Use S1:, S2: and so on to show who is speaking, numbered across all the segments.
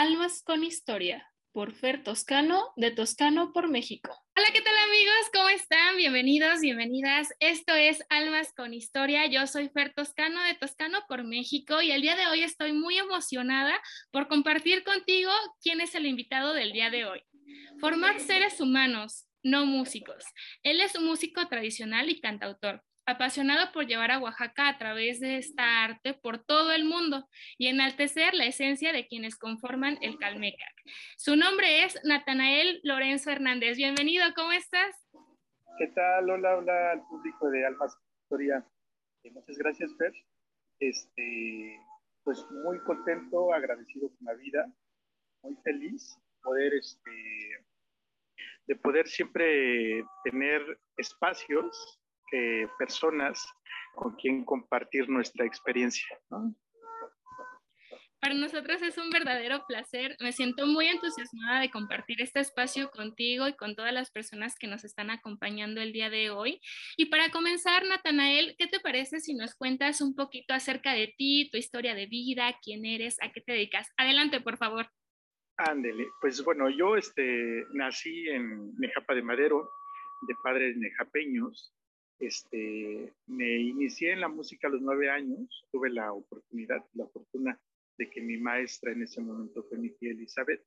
S1: Almas con Historia por Fer Toscano, de Toscano por México. Hola, ¿qué tal amigos? ¿Cómo están? Bienvenidos, bienvenidas. Esto es Almas con Historia. Yo soy Fer Toscano, de Toscano por México, y el día de hoy estoy muy emocionada por compartir contigo quién es el invitado del día de hoy. Formar seres humanos, no músicos. Él es un músico tradicional y cantautor apasionado por llevar a Oaxaca a través de esta arte por todo el mundo y enaltecer la esencia de quienes conforman el Calmecac. Su nombre es Natanael Lorenzo Hernández. Bienvenido, ¿cómo estás?
S2: ¿Qué tal? Hola, hola al público de Almas Historia. Eh, muchas gracias, Fer. Este, pues muy contento, agradecido con la vida, muy feliz este, de poder siempre tener espacios personas con quien compartir nuestra experiencia.
S1: Para nosotros es un verdadero placer. Me siento muy entusiasmada de compartir este espacio contigo y con todas las personas que nos están acompañando el día de hoy. Y para comenzar, Natanael, ¿qué te parece si nos cuentas un poquito acerca de ti, tu historia de vida, quién eres, a qué te dedicas? Adelante, por favor.
S2: Ándele, pues bueno, yo este, nací en Nejapa de Madero, de padres nejapeños, este, me inicié en la música a los nueve años, tuve la oportunidad, la fortuna de que mi maestra en ese momento fue mi tía Elizabeth.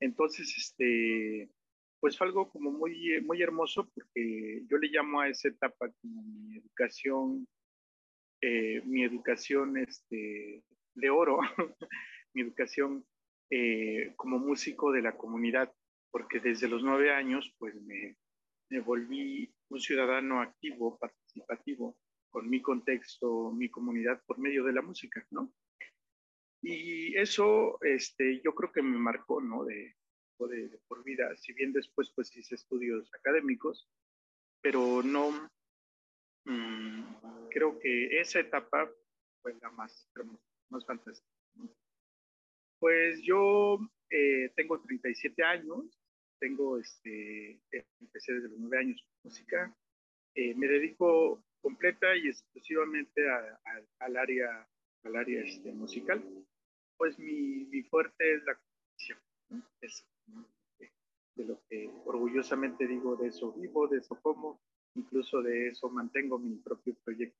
S2: Entonces, este, pues fue algo como muy, muy hermoso porque yo le llamo a esa etapa como mi educación, eh, mi educación este, de oro, mi educación eh, como músico de la comunidad, porque desde los nueve años pues me, me volví un ciudadano activo, participativo, con mi contexto, mi comunidad, por medio de la música, ¿no? Y eso, este, yo creo que me marcó, ¿no? De, de, por vida, si bien después, pues hice estudios académicos, pero no, mm, creo que esa etapa fue la más hermosa, más fantástica. Pues yo eh, tengo 37 años, tengo, este, empecé desde los nueve años música, eh, me dedico completa y exclusivamente al área, al área este, musical, pues mi, mi, fuerte es la composición, es de lo que orgullosamente digo, de eso vivo, de eso como, incluso de eso mantengo mi propio proyecto.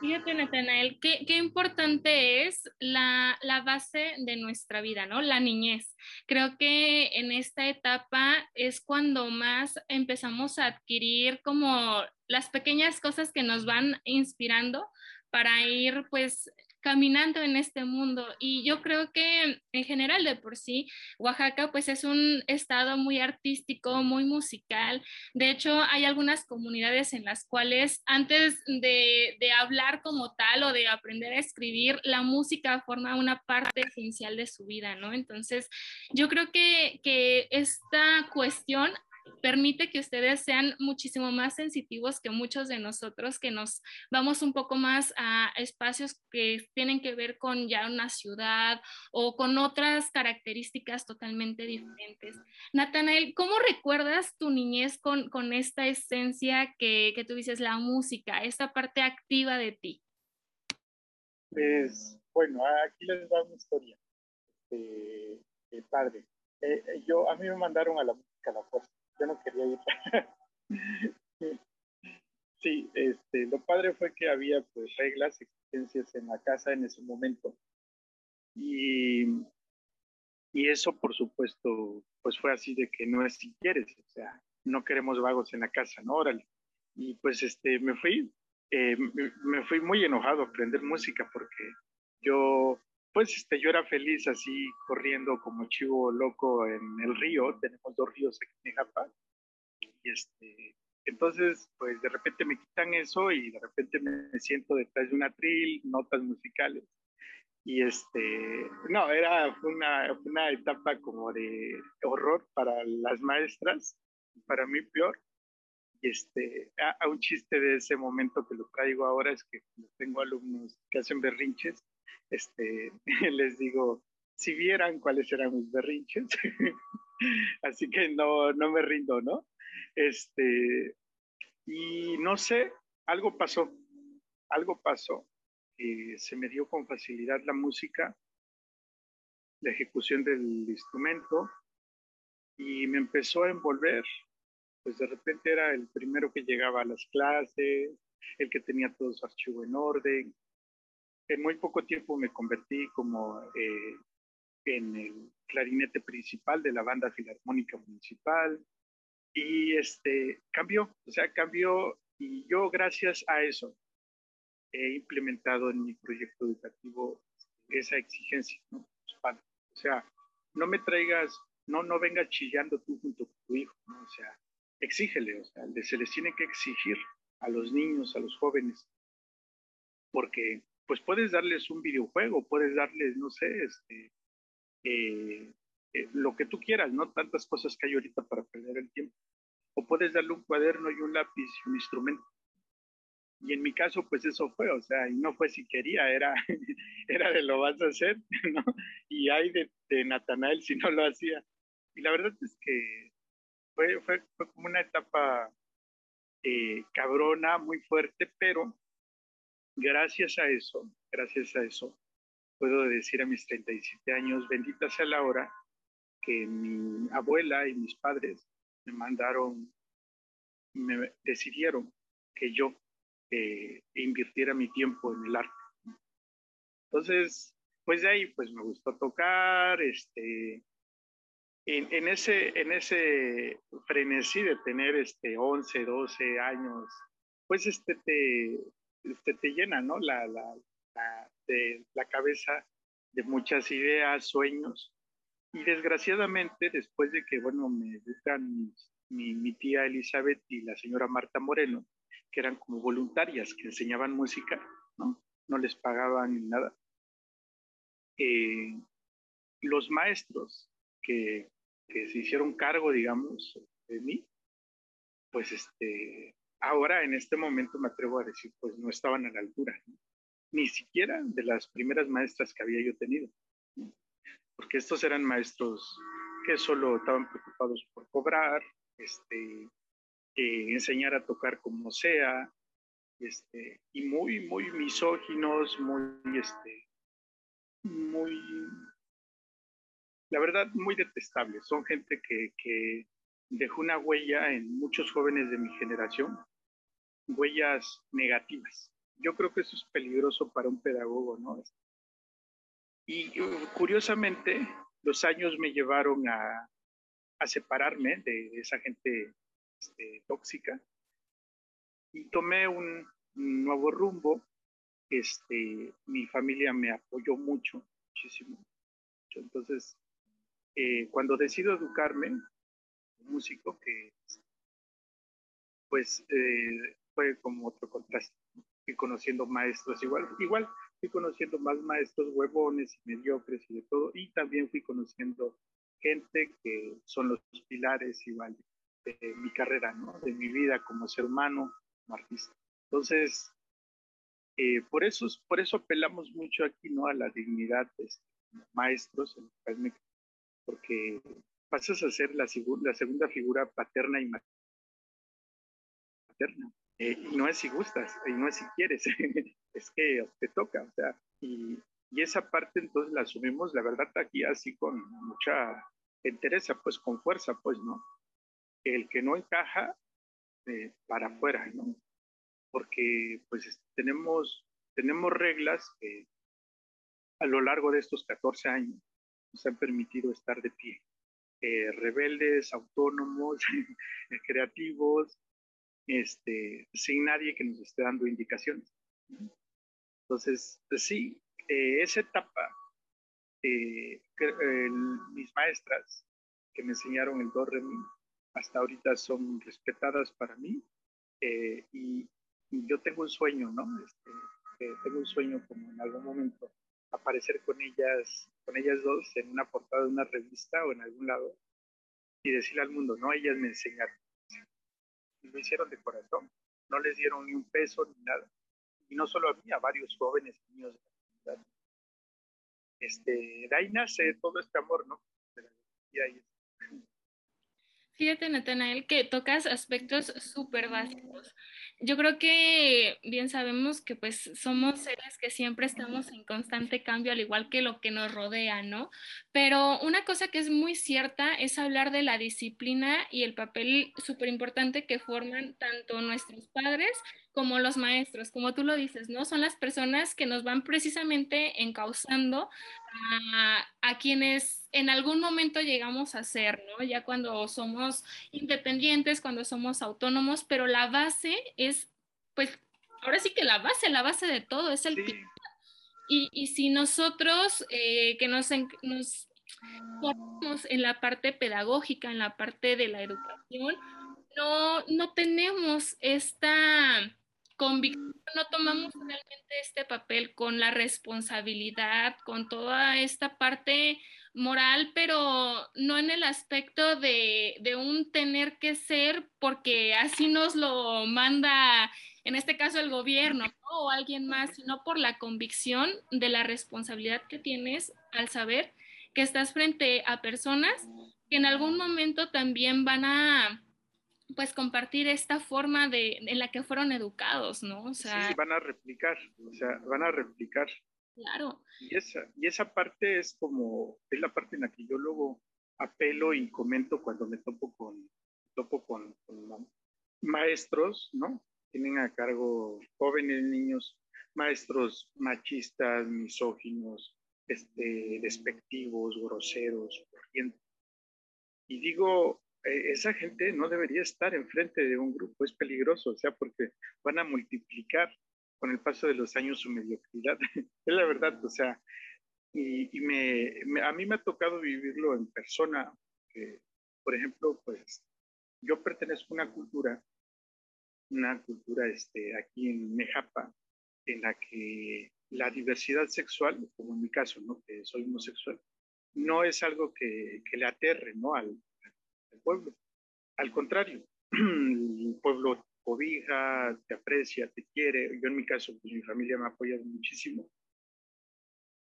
S1: Fíjate, Natanael, qué, qué importante es la, la, base de nuestra vida, ¿no? La niñez. Creo que en esta etapa es cuando más empezamos a adquirir como las pequeñas cosas que nos van inspirando para ir pues caminando en este mundo. Y yo creo que en general de por sí, Oaxaca pues es un estado muy artístico, muy musical. De hecho, hay algunas comunidades en las cuales antes de, de hablar como tal o de aprender a escribir, la música forma una parte esencial de su vida, ¿no? Entonces, yo creo que, que esta cuestión permite que ustedes sean muchísimo más sensitivos que muchos de nosotros que nos vamos un poco más a espacios que tienen que ver con ya una ciudad o con otras características totalmente diferentes. Natanael, ¿cómo recuerdas tu niñez con, con esta esencia que, que tú dices, la música, esta parte activa de ti?
S2: Pues, bueno, aquí les va una historia. Este, padre. Eh, eh, yo, a mí me mandaron a la música a la fuerza yo no quería ir. sí, este, lo padre fue que había pues reglas, exigencias en la casa en ese momento. Y, y eso, por supuesto, pues fue así de que no es si quieres, o sea, no queremos vagos en la casa, ¿no? Órale. Y pues este, me fui, eh, me fui muy enojado a aprender música porque yo pues este, yo era feliz así corriendo como chivo loco en el río, tenemos dos ríos aquí en Japón, y este, entonces pues de repente me quitan eso y de repente me siento detrás de una tril, notas musicales, y este, no, era una, una etapa como de horror para las maestras, para mí peor, y este, a, un chiste de ese momento que lo traigo ahora es que tengo alumnos que hacen berrinches, este, les digo, si vieran cuáles eran mis berrinches, así que no, no me rindo, ¿no? Este, y no sé, algo pasó, algo pasó, eh, se me dio con facilidad la música, la ejecución del instrumento y me empezó a envolver. Pues de repente era el primero que llegaba a las clases, el que tenía todo su archivo en orden. En muy poco tiempo me convertí como eh, en el clarinete principal de la banda filarmónica municipal y este cambió, o sea, cambió y yo gracias a eso he implementado en mi proyecto educativo esa exigencia, ¿no? O sea, no me traigas, no, no vengas chillando tú junto con tu hijo, ¿no? O sea, exígele, o sea, se les tiene que exigir a los niños, a los jóvenes, porque pues puedes darles un videojuego, puedes darles, no sé, este, eh, eh, lo que tú quieras, ¿no? Tantas cosas que hay ahorita para perder el tiempo. O puedes darle un cuaderno y un lápiz y un instrumento. Y en mi caso, pues eso fue, o sea, y no fue si quería, era, era de lo vas a hacer, ¿no? Y hay de, de Natanael si no lo hacía. Y la verdad es que fue, fue, fue como una etapa eh, cabrona, muy fuerte, pero gracias a eso, gracias a eso, puedo decir a mis 37 años, bendita sea la hora que mi abuela y mis padres me mandaron, me decidieron que yo eh, invirtiera mi tiempo en el arte. Entonces, pues de ahí, pues me gustó tocar, este, en, en, ese, en ese frenesí de tener este 11, 12 años, pues este te, este te llena, ¿no? La, la, de la cabeza de muchas ideas, sueños. Y desgraciadamente, después de que, bueno, me educan mi, mi, tía Elizabeth y la señora Marta Moreno, que eran como voluntarias, que enseñaban música, ¿no? No les pagaban ni nada. Eh, los maestros que, que se hicieron cargo, digamos, de mí, pues este, ahora en este momento me atrevo a decir, pues no estaban a la altura. ¿no? ni siquiera de las primeras maestras que había yo tenido, porque estos eran maestros que solo estaban preocupados por cobrar, este, enseñar a tocar como sea, este, y muy, muy misóginos, muy, este, muy, la verdad, muy detestables. Son gente que, que dejó una huella en muchos jóvenes de mi generación, huellas negativas yo creo que eso es peligroso para un pedagogo, ¿no? Y curiosamente, los años me llevaron a, a separarme de esa gente este, tóxica y tomé un, nuevo rumbo. Este, mi familia me apoyó mucho, muchísimo. Entonces, eh, cuando decido educarme, músico, que pues eh, fue como otro contraste fui conociendo maestros igual, igual fui conociendo más maestros huevones y mediocres y de todo, y también fui conociendo gente que son los pilares igual de, mi carrera, ¿no? de mi vida como ser humano, como artista. Entonces, eh, por, eso, por eso apelamos mucho aquí ¿no? a la dignidad de este, maestros, porque pasas a ser la, segunda figura paterna y materna. Eh, y no es si gustas, y no es si quieres, es que te toca, o sea, y, y, esa parte entonces la asumimos, la verdad, aquí así con mucha entereza, pues con fuerza, pues, ¿no? El que no encaja, eh, para afuera, ¿no? Porque pues tenemos, tenemos reglas que a lo largo de estos 14 años nos han permitido estar de pie. Eh, rebeldes, autónomos, creativos, este, sin nadie que nos esté dando indicaciones. Entonces, pues sí, eh, esa etapa, eh, mis maestras que me enseñaron el do re hasta ahorita son respetadas para mí y, yo tengo un sueño, ¿no? Este, tengo un sueño como en algún momento aparecer con ellas, con ellas dos en una portada de una revista o en algún lado y decirle al mundo, no, ellas me enseñaron lo hicieron de corazón, no les dieron ni un peso ni nada. Y no solo a mí, a varios jóvenes niños de la comunidad. Este, de ahí nace todo este amor, ¿no?
S1: Fíjate, Natanael, que tocas aspectos súper básicos. Yo creo que bien sabemos que pues somos seres que siempre estamos en constante cambio, al igual que lo que nos rodea, ¿no? Pero una cosa que es muy cierta es hablar de la disciplina y el papel súper importante que forman tanto nuestros padres como los maestros, como tú lo dices, ¿no? Son las personas que nos van precisamente encauzando a, a, quienes en algún momento llegamos a ser, ¿no? Ya cuando somos independientes, cuando somos autónomos, pero la base es, pues, ahora sí que la base, la base de todo es el... Sí. Y, y, si nosotros eh, que nos, nos en la parte pedagógica, en la parte de la educación, no, no tenemos esta convicción, no tomamos realmente este papel con la responsabilidad, con toda esta parte moral, pero no en el aspecto de, de, un tener que ser porque así nos lo manda, en este caso, el gobierno ¿no? o alguien más, sino por la convicción de la responsabilidad que tienes al saber que estás frente a personas que en algún momento también van a pues compartir esta forma de, en la que fueron educados, ¿no?
S2: O sea, sí, van a replicar, o sea, van a replicar.
S1: Claro.
S2: Y esa, y esa parte es como, es la parte en la que yo luego apelo y comento cuando me topo con, topo con, con maestros, ¿no? Tienen a cargo jóvenes niños, maestros machistas, misóginos, este, despectivos, groseros, corrientes. Y digo, esa gente no debería estar enfrente de un grupo, es peligroso, o sea, porque van a multiplicar con el paso de los años su mediocridad. es la verdad, o sea, y, me, a mí me ha tocado vivirlo en persona. por ejemplo, pues yo pertenezco a una cultura, una cultura este, aquí en Mejapa, en la que la diversidad sexual, como en mi caso, ¿no? que soy homosexual, no es algo que, que le aterre ¿no? al, pueblo. Al contrario, el pueblo cobija, te aprecia, te quiere. Yo en mi caso, pues mi familia me ha apoyado muchísimo.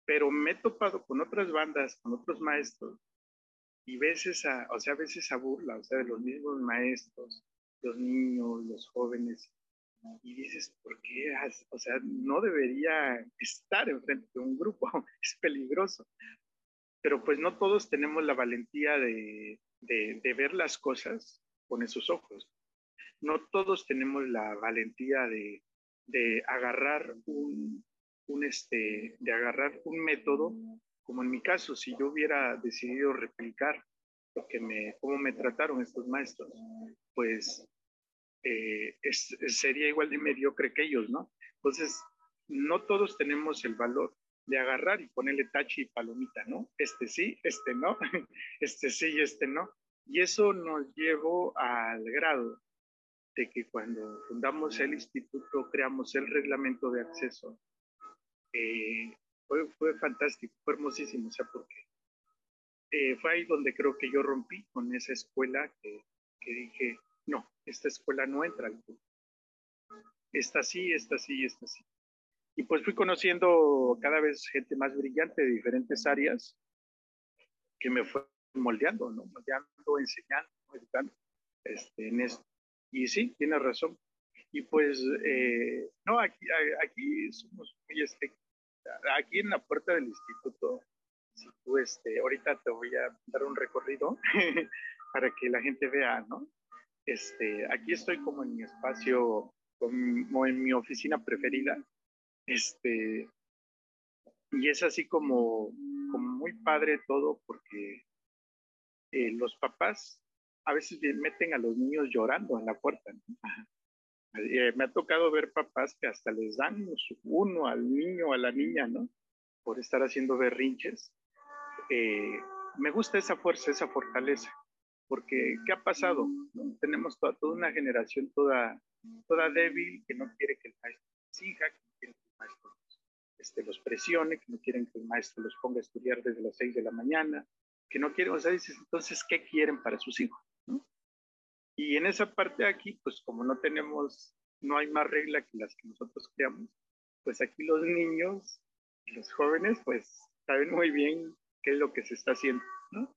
S2: Pero me he topado con otras bandas, con otros maestros, y veces a, o sea, a veces a burla, o sea, de los mismos maestros, los niños, los jóvenes, y dices, ¿por qué? O sea, no debería estar enfrente de un grupo, es peligroso. Pero pues no todos tenemos la valentía de, de, ver las cosas con esos ojos. No todos tenemos la valentía de, de agarrar un, este, de agarrar un método, como en mi caso, si yo hubiera decidido replicar lo que me, cómo me trataron estos maestros, pues eh, sería igual de mediocre que ellos, ¿no? Entonces, no todos tenemos el valor de agarrar y ponerle tachi y palomita, ¿no? Este sí, este no, este sí y este no. Y eso nos llevó al grado de que cuando fundamos el instituto, creamos el reglamento de acceso. Eh, fue, fantástico, fue hermosísimo, o sea, porque eh, fue ahí donde creo que yo rompí con esa escuela que, que dije, no, esta escuela no entra al club. Esta sí, esta sí, esta sí. Y pues fui conociendo cada vez gente más brillante de diferentes áreas que me fue moldeando, ¿no? Moldeando, enseñando, educando este, en esto. Y sí, tiene razón. Y pues, eh, no, aquí, aquí somos muy este, Aquí en la puerta del instituto, si tú, este, ahorita te voy a dar un recorrido para que la gente vea, ¿no? Este, aquí estoy como en mi espacio, como en mi oficina preferida, este, y es así como, como muy padre todo porque eh, los papás a veces meten a los niños llorando en la puerta. Eh, me ha tocado ver papás que hasta les dan uno al niño a la niña, ¿no? Por estar haciendo berrinches. Eh, me gusta esa fuerza, esa fortaleza, porque ¿qué ha pasado? Tenemos toda, toda, una generación toda, toda débil que no quiere que el maestro exija, que no quiere que el maestro este, los presione, que no quieren que el maestro los ponga a estudiar desde las 6 de la mañana, que no quieren, o sea, dices, entonces, ¿qué quieren para sus hijos? Y en esa parte aquí, pues como no tenemos, no hay más regla que las que nosotros creamos, pues aquí los niños los jóvenes, pues saben muy bien qué es lo que se está haciendo, ¿no?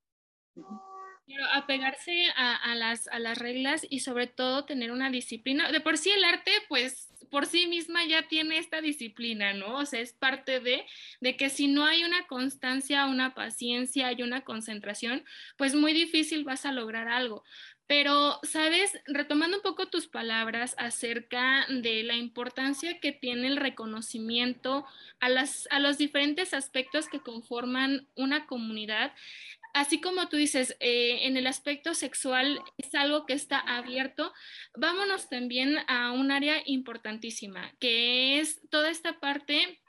S1: Pero apegarse a, a, las, a las reglas y sobre todo tener una disciplina. De por sí el arte, pues por sí misma ya tiene esta disciplina, ¿no? O sea, es parte de, de que si no hay una constancia, una paciencia y una concentración, pues muy difícil vas a lograr algo. Pero, sabes, retomando un poco tus palabras acerca de la importancia que tiene el reconocimiento a, las, a los diferentes aspectos que conforman una comunidad, así como tú dices, eh, en el aspecto sexual es algo que está abierto, vámonos también a un área importantísima, que es toda esta parte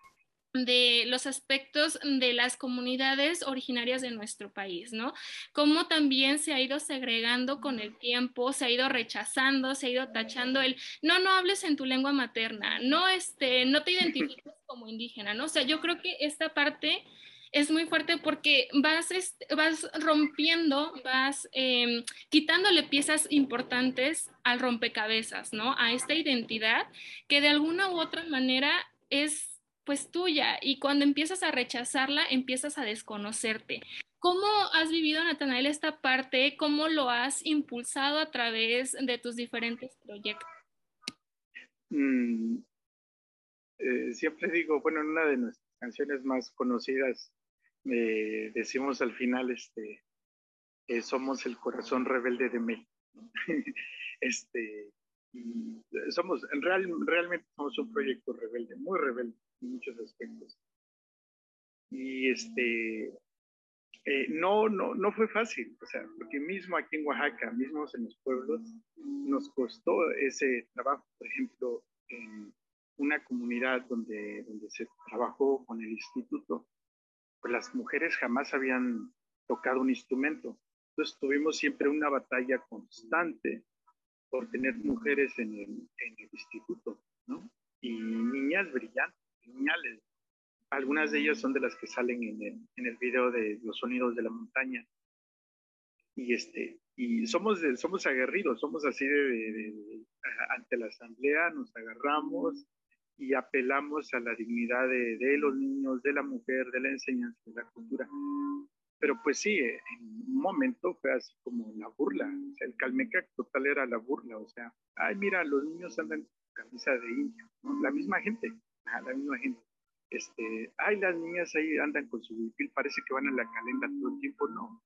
S1: de los aspectos de las comunidades originarias de nuestro país, ¿no? Cómo también se ha ido segregando con el tiempo, se ha ido rechazando, se ha ido tachando el no, no hables en tu lengua materna, no, este, no te identifiques como indígena, ¿no? O sea, yo creo que esta parte es muy fuerte porque vas, vas rompiendo, vas em, quitándole piezas importantes al rompecabezas, ¿no? A esta identidad que de alguna u otra manera es pues tuya y cuando empiezas a rechazarla, empiezas a desconocerte. ¿Cómo has vivido, Natanael, esta parte? ¿Cómo lo has impulsado a través de tus diferentes proyectos?
S2: Mm, eh, siempre digo, bueno, en una de nuestras canciones más conocidas eh, decimos al final, este, somos el corazón rebelde de México. este, somos, en real, realmente somos un proyecto rebelde, muy rebelde en muchos aspectos. Y este, eh, no, no, no fue fácil, o sea, porque mismo aquí en Oaxaca, mismo en los pueblos, nos costó ese trabajo, por ejemplo, en una comunidad donde, donde se trabajó con el instituto, las mujeres jamás habían tocado un instrumento. Entonces tuvimos siempre una batalla constante por tener mujeres en el, instituto, ¿no? Y niñas brillantes, geniales. Algunas de ellas son de las que salen en el, en el video de Los Sonidos de la Montaña. Y, este, y somos, somos aguerridos, somos así de, ante la asamblea, nos agarramos, y apelamos a la dignidad de, de, los niños, de la mujer, de la enseñanza, de la cultura. Pero pues sí, en un momento fue así como la burla, o sea, el calmeca total era la burla, o sea, ay, mira, los niños andan con camisa de indio, la misma gente, la misma gente. Este, ay, las niñas ahí andan con su huipil, parece que van a la calenda todo el tiempo, no.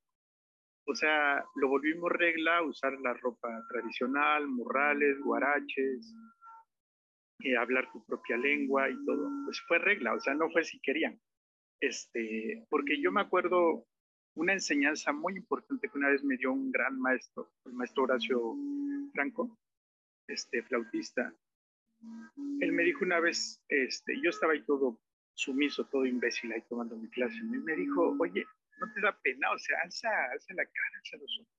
S2: O sea, lo volvimos regla, usar la ropa tradicional, morrales, guaraches, eh, hablar tu propia lengua y todo, pues fue regla, o sea, no fue si querían. Este, porque yo me acuerdo una enseñanza muy importante que una vez me dio un gran maestro, el maestro Horacio Franco, este flautista. Él me dijo una vez, este, yo estaba ahí todo sumiso, todo imbécil ahí tomando mi clase, y me dijo, oye, no te da pena, o sea, alza, alza la cara, alza los ojos.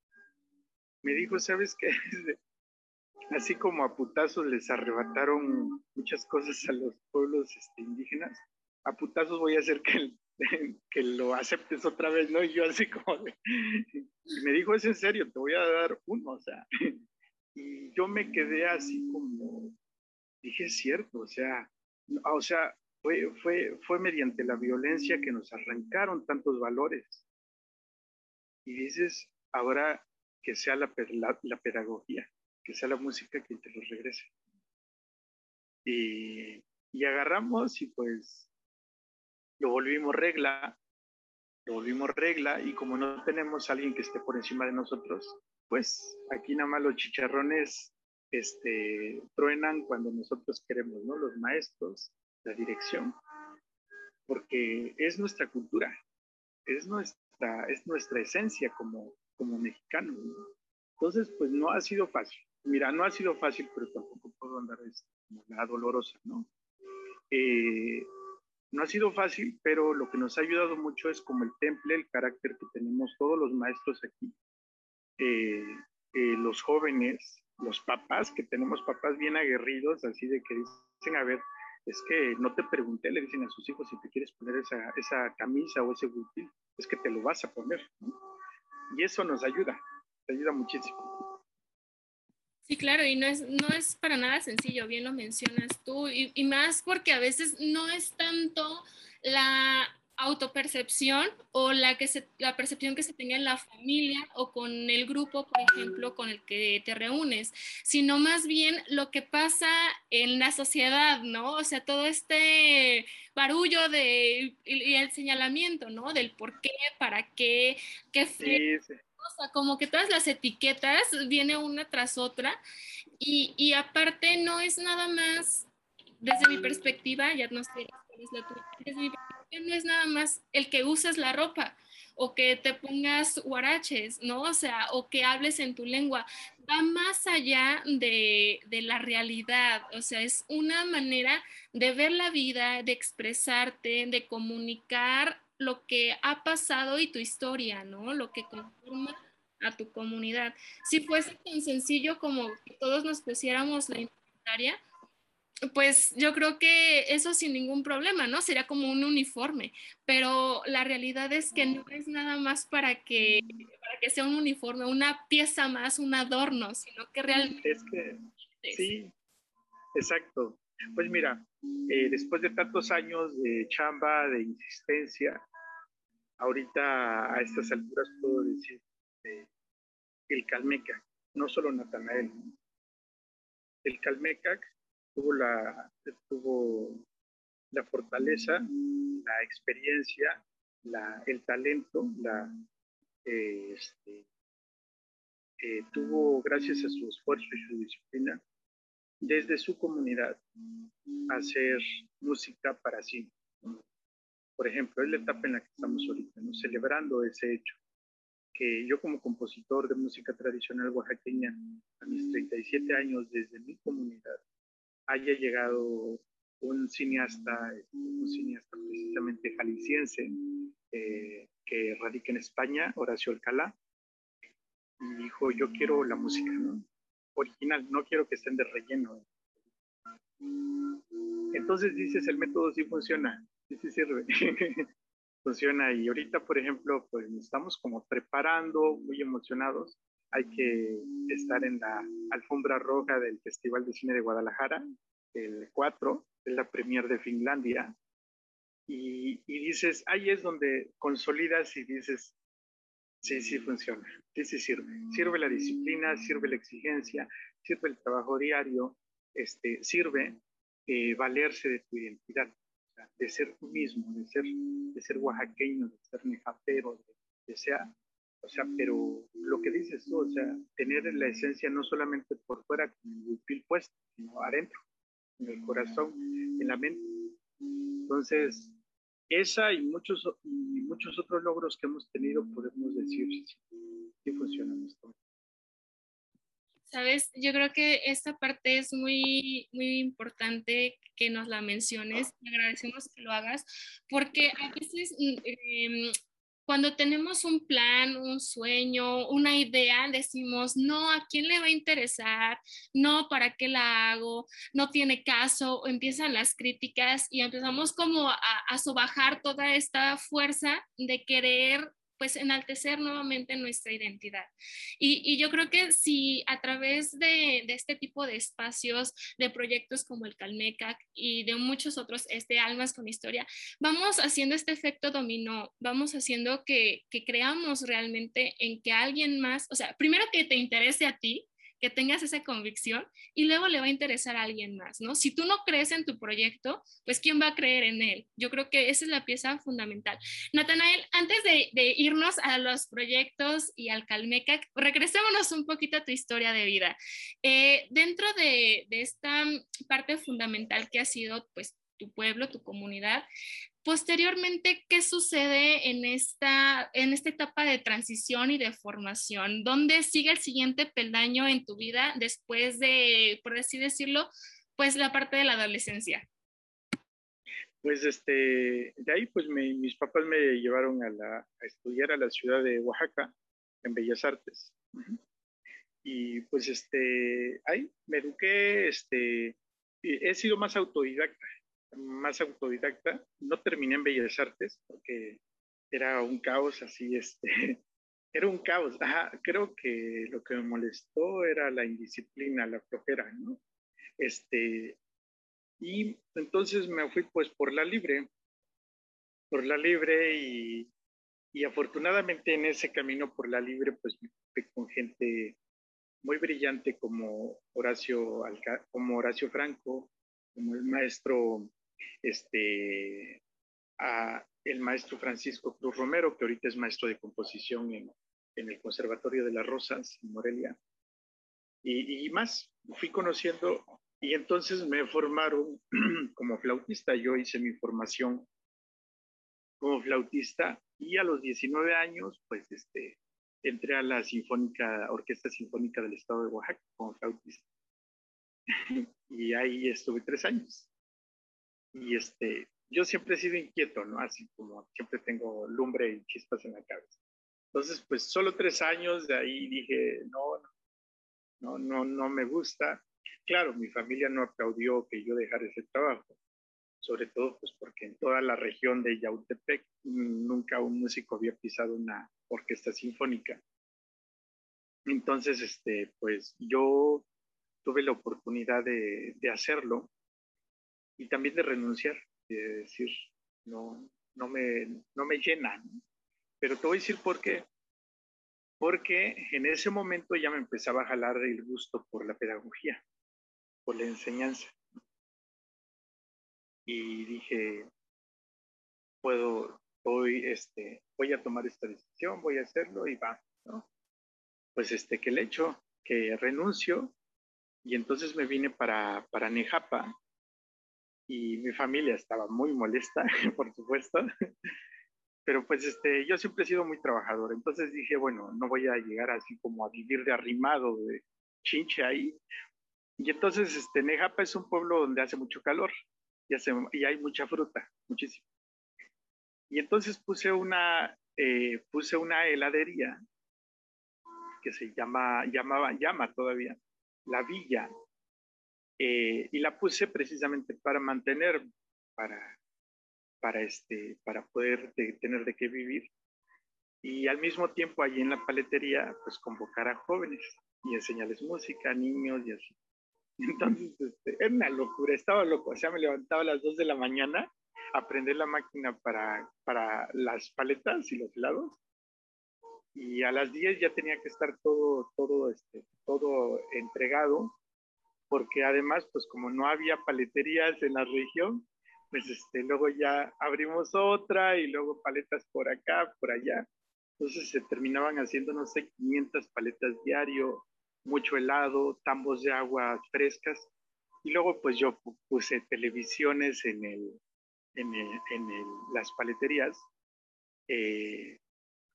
S2: Me dijo, ¿sabes qué? así como a putazos les arrebataron muchas cosas a los pueblos este, indígenas, a putazos voy a hacer que, que lo aceptes otra vez, ¿no? Y yo así como y me dijo, es en serio, te voy a dar uno, o sea, y yo me quedé así como, dije, es cierto, o sea, o sea, fue, fue, fue mediante la violencia que nos arrancaron tantos valores. Y dices, ahora que sea la, la, la pedagogía que sea la música que te los regrese. Y, y agarramos y pues lo volvimos regla, lo volvimos regla y como no tenemos alguien que esté por encima de nosotros, pues aquí nada más los chicharrones este, truenan cuando nosotros queremos, ¿no? Los maestros, la dirección, porque es nuestra cultura, es nuestra, es nuestra esencia como, como mexicanos. Entonces, pues no ha sido fácil. Mira, no ha sido fácil, pero tampoco puedo andar como la dolorosa, ¿no? Eh, no ha sido fácil, pero lo que nos ha ayudado mucho es como el temple, el carácter que tenemos todos los maestros aquí, eh, eh, los jóvenes, los papás, que tenemos papás bien aguerridos, así de que dicen, a ver, es que no te pregunté, le dicen a sus hijos si te quieres poner esa, esa camisa o ese butil, es que te lo vas a poner. ¿no? Y eso nos ayuda, te ayuda muchísimo.
S1: Sí, claro, y no es, no es para nada sencillo, bien lo mencionas tú, y, más porque a veces no es tanto la autopercepción o la, que se, la percepción que se tenga en la familia o con el grupo, por ejemplo, con el que te reúnes, sino más bien lo que pasa en la sociedad, ¿no? O sea, todo este barullo de, y, el señalamiento, ¿no? Del por qué, para qué, qué fue. O sea, como que todas las etiquetas viene una tras otra y, y aparte no es nada más, desde mi perspectiva, ya no sé cuál es la tuya, desde mi perspectiva, no es nada más el que uses la ropa o que te pongas huaraches, ¿no? O sea, o que hables en tu lengua. Va más allá de, de, la realidad, o sea, es una manera de ver la vida, de expresarte, de comunicar lo que ha pasado y tu historia, ¿no? Lo que conforma a tu comunidad. Si fuese tan sencillo como que todos nos pusiéramos la inventaria, pues yo creo que eso sin ningún problema, ¿no? Sería como un uniforme, pero la realidad es que no es nada más para que, para que sea un uniforme, una pieza más, un adorno, sino que realmente...
S2: Es que, sí, exacto. Pues mira, eh, después de tantos años de chamba, de insistencia, ahorita a estas alturas puedo decir que el Calmecac, no solo Natanael, el Calmecac tuvo la, tuvo la fortaleza, la experiencia, la, el talento, la, eh, este, eh, tuvo, gracias a su esfuerzo y su disciplina, desde su comunidad, hacer música para sí. Por ejemplo, es la etapa en la que estamos ahorita, ¿no? celebrando ese hecho. Que yo como compositor de música tradicional oaxaqueña, a mis 37 años desde mi comunidad, haya llegado un cineasta, un cineasta precisamente jalisciense, eh, que radica en España, Horacio Alcalá, y dijo, yo quiero la música original, no quiero que estén de relleno. Entonces dices, el método sí funciona, sí, sí sirve, funciona. Y ahorita, por ejemplo, pues estamos como preparando, muy emocionados. Hay que estar en la alfombra roja del Festival de Cine de Guadalajara, el 4, es la premier de Finlandia, y, y, dices, ahí es donde consolidas y dices, sí, sí funciona, sí, sí sirve. Sirve la disciplina, sirve la exigencia, sirve el trabajo diario, este, sirve eh, valerse de tu identidad, de ser tú mismo, de ser, de ser oaxaqueño, de ser nejapero, de, de sea, o sea, pero lo que dices tú, o sea, tener la esencia no solamente por fuera con el huipil puesto, sino adentro en el corazón, en la mente. Entonces, esa y muchos, y muchos otros logros que hemos tenido, podemos decir que funciona esto.
S1: Sabes, yo creo que esta parte es muy, muy importante que nos la menciones. Te agradecemos que lo hagas, porque a veces eh, cuando tenemos un plan, un sueño, una idea, decimos, no, ¿a quién le va a interesar? No, ¿para qué la hago? No tiene caso. Empiezan las críticas y empezamos como a, a sobajar toda esta fuerza de querer pues enaltecer nuevamente nuestra identidad. Y, yo creo que si a través de, este tipo de espacios, de proyectos como el Calmecac y de muchos otros, este Almas con Historia, vamos haciendo este efecto dominó, vamos haciendo que, que creamos realmente en que alguien más, o sea, primero que te interese a ti, que tengas esa convicción y luego le va a interesar a alguien más, ¿no? Si tú no crees en tu proyecto, pues ¿quién va a creer en él? Yo creo que esa es la pieza fundamental. Natanael, antes de, irnos a los proyectos y al Calmeca, regresémonos un poquito a tu historia de vida. Eh, dentro de, de esta parte fundamental que ha sido, pues, tu pueblo, tu comunidad. Posteriormente, ¿qué sucede en esta, en esta etapa de transición y de formación? ¿Dónde sigue el siguiente peldaño en tu vida después de, por así decirlo, pues la parte de la adolescencia?
S2: Pues este, de ahí pues mis papás me llevaron a, la, a estudiar a la ciudad de Oaxaca, en Bellas Artes. Y pues este, ahí me eduqué, este, he sido más autodidacta más autodidacta. No terminé en Bellas Artes porque era un caos así, este, era un caos. creo que lo que me molestó era la indisciplina, la flojera, ¿no? Este, y entonces me fui pues por la libre. por la libre y, y afortunadamente en ese camino por la libre, pues con gente muy brillante como Horacio, como Horacio Franco, como el maestro, este, el maestro Francisco Cruz Romero, que ahorita es maestro de composición en, en el Conservatorio de las Rosas, en Morelia. Y, y, más, fui conociendo y entonces me formaron como flautista. Yo hice mi formación como flautista y a los 19 años, pues este, entré a la Sinfónica, Orquesta Sinfónica del Estado de Oaxaca como flautista. y ahí estuve tres años. Y este, yo siempre he sido inquieto, ¿no? Así como siempre tengo lumbre y chispas en la cabeza. Entonces, pues solo tres años de ahí dije, no, no, no, no me gusta. Claro, mi familia no aplaudió que yo dejara ese trabajo, sobre todo pues porque en toda la región de Yautepec nunca un músico había pisado una orquesta sinfónica. Entonces, este, pues yo tuve la oportunidad de, de hacerlo y también de renunciar, de decir, no, no, me, no me llena. Pero te voy a decir por qué. Porque en ese momento ya me empezaba a jalar el gusto por la pedagogía, por la enseñanza y dije, puedo, voy, este, voy a tomar esta decisión, voy a hacerlo y va, ¿no? Pues este, que le echo, que renuncio y entonces me vine para, para Nejapa y mi familia estaba muy molesta, por supuesto, pero pues este, yo siempre he sido muy trabajador, entonces dije, bueno, no voy a llegar así como a vivir de arrimado, de chinche ahí. Y entonces, este, Nejapa es un pueblo donde hace mucho calor, y, hay mucha fruta, muchísimo. Y entonces puse una, eh, puse una heladería que se llama, llamaba, llama todavía, La Villa, eh, y la puse precisamente para mantener, para, para, este, para poder tener de qué vivir. Y al mismo tiempo allí en la paletería, pues convocar a jóvenes y enseñarles música, niños y así. Entonces, este, era una locura, estaba loco. O sea, me levantaba a las 2 de la mañana a prender la máquina para, para las paletas y los helados. Y a las 10 ya tenía que estar todo, todo, este, todo entregado, porque además, pues como no había paleterías en la región, pues este, luego ya abrimos otra y luego paletas por acá, por allá. Entonces se terminaban haciendo, no sé, 500 paletas diario, mucho helado, tambos de agua frescas. Y luego pues yo puse televisiones en, el, en, las paleterías eh,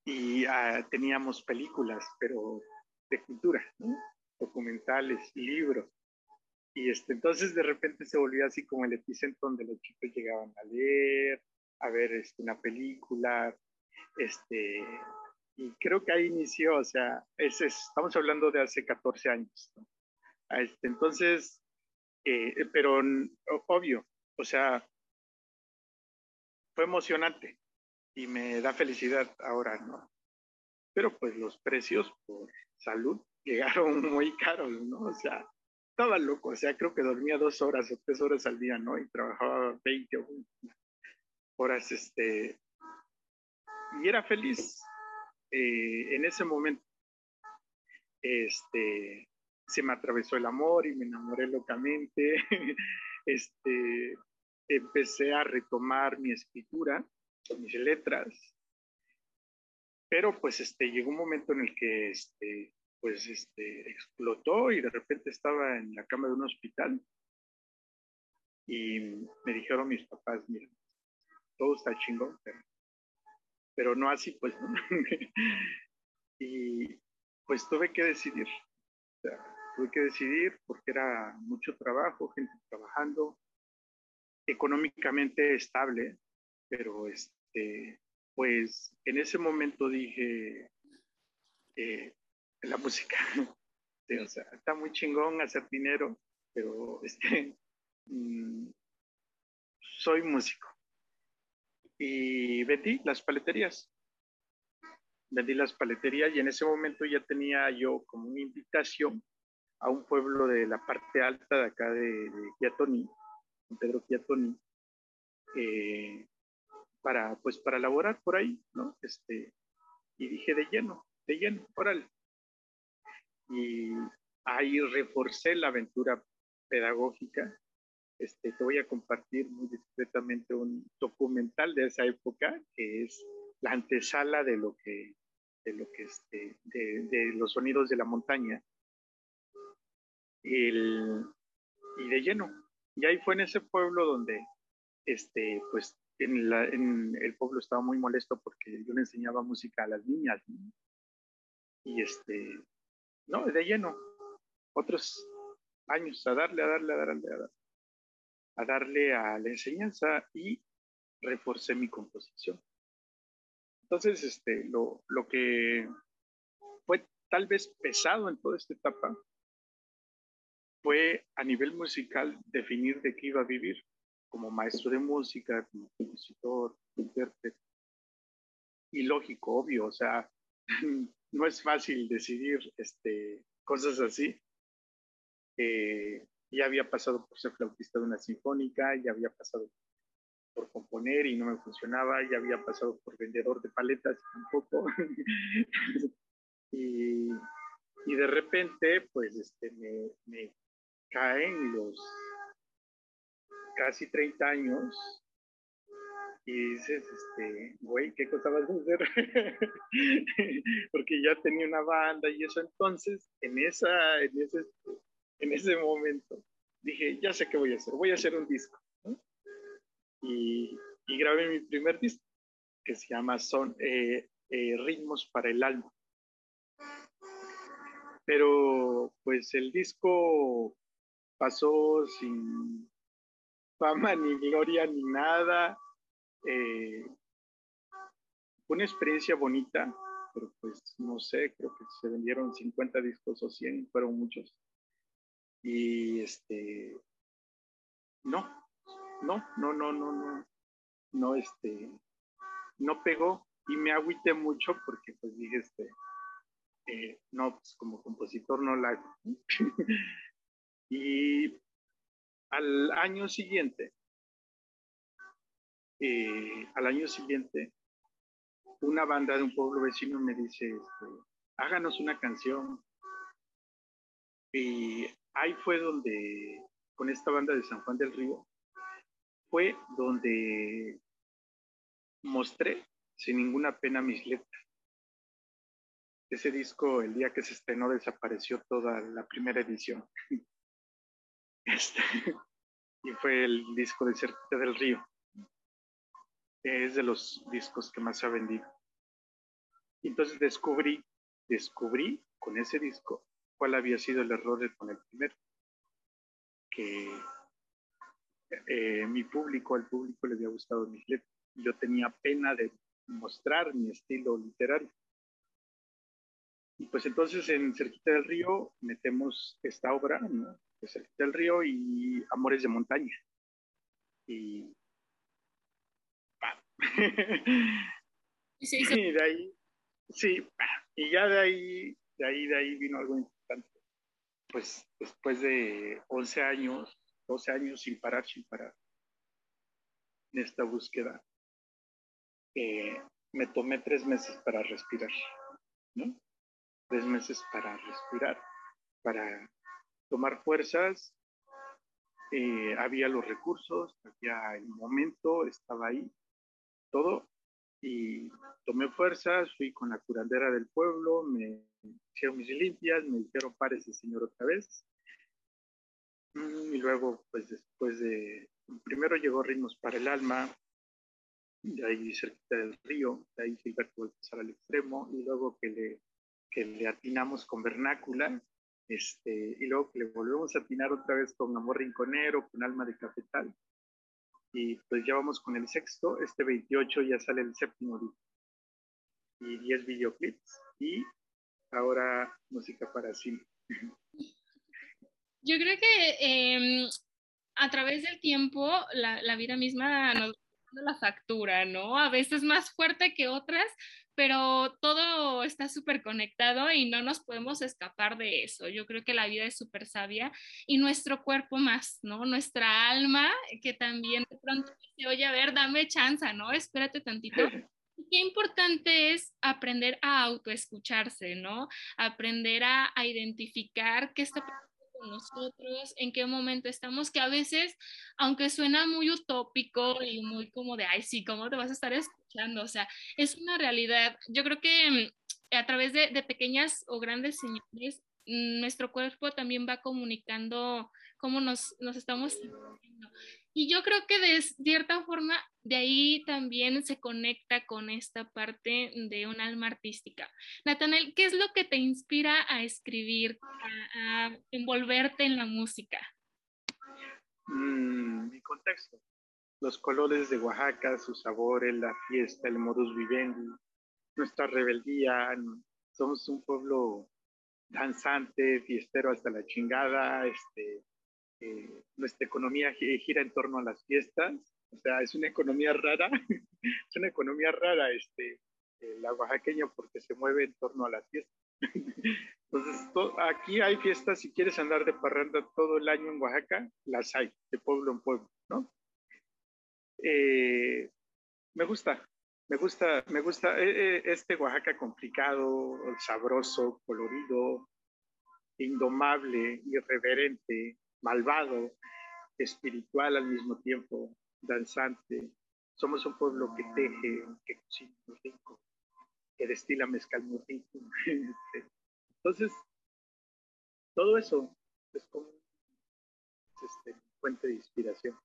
S2: y ah, teníamos películas, pero de cultura, documentales, libros. Y este, entonces de repente se volvió así como el epicentro donde los chicos llegaban a leer, a ver este, una película, este, y creo que ahí inició, o sea, ese estamos hablando de hace 14 años. ¿no? Este, entonces, eh, pero obvio, o sea, fue emocionante y me da felicidad ahora, ¿no? Pero pues los precios por salud llegaron muy caros, ¿no? O sea, estaba loco, o sea, creo que dormía dos horas o tres horas al día, ¿no? Y trabajaba 20 o 20 horas, este, y era feliz, eh, en ese momento este, se me atravesó el amor y me enamoré locamente. este, empecé a retomar mi escritura, mis letras, pero pues este, llegó un momento en el que este, pues este, explotó y de repente estaba en la cama de un hospital y me dijeron mis papás, mira, todo está chingón, pero pero no así, pues, ¿no? y pues tuve que decidir, tuve que decidir porque era mucho trabajo, gente trabajando, económicamente estable, pero este, pues en ese momento dije, eh, la música, está muy chingón hacer dinero, pero este, mm, soy músico y vendí las paleterías. Vendí las paleterías y en ese momento ya tenía yo como una invitación a un pueblo de la parte alta de acá de, de Quiatoni, Pedro Quiatoni, eh, para, pues, para laborar por ahí, ¿no? Este, y dije de lleno, de lleno, órale. Y ahí reforcé la aventura pedagógica. Este, te voy a compartir muy discretamente un documental de esa época que es la antesala de lo que, de lo que este, de, los sonidos de la montaña. El, y de lleno. Y ahí fue en ese pueblo donde, este, pues, en, la, en el pueblo estaba muy molesto porque yo le enseñaba música a las niñas. Y este, no, de lleno. Otros años a darle, a darle, a darle, a darle, a darle a la enseñanza y reforcé mi composición. Entonces, este, lo, lo que fue tal vez pesado en toda esta etapa fue a nivel musical definir de qué iba a vivir como maestro de música, como compositor, intérprete. Y lógico, obvio, o sea, no es fácil decidir este, cosas así. Eh, ya había pasado por ser flautista de una sinfónica, ya había pasado por componer y no me funcionaba, ya había pasado por vendedor de paletas tampoco. y, y, de repente, pues, este, me, me caen los casi 30 años y dices, este, güey, ¿qué cosa vas a hacer? Porque ya tenía una banda y eso entonces, en, esa, en, ese, en ese momento, dije, ya sé qué voy a hacer, voy a hacer un disco. Y, y, grabé mi primer disco, que se llama Son eh, eh, Ritmos para el Alma. Pero pues el disco pasó sin fama ni gloria ni nada. Eh, una experiencia bonita, pero pues no sé, creo que se vendieron 50 discos o 100, fueron muchos. Y este, no, no, no, no, no, no, no, este, no pegó y me agüité mucho porque pues dije, este, eh, no, pues como compositor no la y al año siguiente, al año siguiente, una banda de un pueblo vecino me dice, este, háganos una canción. Y ahí fue donde, con esta banda de San Juan del Río, fue donde mostré sin ninguna pena mis letras. Ese disco, el día que se estrenó, desapareció toda la primera edición. Este, y fue el disco de Cerquita del Río. Es de los discos que más ha vendido. Entonces descubrí, descubrí con ese disco cuál había sido el error con el primero. Que eh, mi público, al público le había gustado mis letras. Yo tenía pena de mostrar mi estilo literario. Y pues entonces en Cerquita del Río metemos esta obra, ¿no? cerca del río y Amores de Montaña. Y, sí, y de ahí, sí, y ya de ahí, de ahí, de ahí vino algo importante. Pues después de 11 años, 12 años sin parar, sin parar, en esta búsqueda, eh, me tomé tres meses para respirar, ¿no? Tres meses para respirar, para tomar fuerzas, eh, había los recursos, había el momento, estaba ahí, todo, y tomé fuerzas, fui con la curandera del pueblo, me hicieron mis limpias, me dijeron, párese señor otra vez, mm, y luego, pues después de, primero llegó Ritmos para el Alma, de ahí cerquita del río, de ahí Gilberto pasar al extremo, y luego que le, que le atinamos con vernácula, este, y luego le volvemos a atinar otra vez con Amor Rinconero, con Alma de Cafetal. Y pues ya vamos con el sexto, este 28 ya sale el séptimo día. Y 10 videoclips. Y ahora música para cine.
S1: Yo creo que em, a través del tiempo, la, la, vida misma nos la factura, ¿no? A veces más fuerte que otras, pero todo está súper conectado y no nos podemos escapar de eso. Yo creo que la vida es súper sabia y nuestro cuerpo más, ¿no? Nuestra alma, que también de pronto dice, oye, a ver, dame chance, ¿no? Espérate tantito. Qué importante es aprender a autoescucharse, ¿no? Aprender a, a identificar qué está pasando nosotros, en qué momento estamos, que a veces, aunque suena muy utópico y muy como de, ay, sí, ¿cómo te vas a estar escuchando? O sea, es una realidad. Yo creo que mm, a través de, de pequeñas o grandes señales, mm, nuestro cuerpo también va comunicando cómo nos, nos estamos sintiendo. Y yo creo que de cierta forma de ahí también se conecta con esta parte de un alma artística. Natanel, ¿qué es lo que te inspira a escribir, a, envolverte en la música?
S2: Mm, mi contexto, los colores de Oaxaca, sus sabores, la fiesta, el modus vivendi, nuestra rebeldía. Somos un pueblo danzante, fiestero hasta la chingada, este, eh, nuestra economía gira en torno a las fiestas, o sea, es una economía rara, es una economía rara este, eh, la oaxaqueña porque se mueve en torno a las fiestas. Entonces, aquí hay fiestas, si quieres andar de parranda todo el año en Oaxaca, las hay, de pueblo en pueblo, ¿no? Eh, me gusta, me gusta, me gusta este Oaxaca complicado, sabroso, colorido, indomable, irreverente, malvado, espiritual al mismo tiempo, danzante. Somos un pueblo que teje, que cocina muy rico, que destila mezcal muy rico. Entonces, todo eso es como este, fuente de inspiración.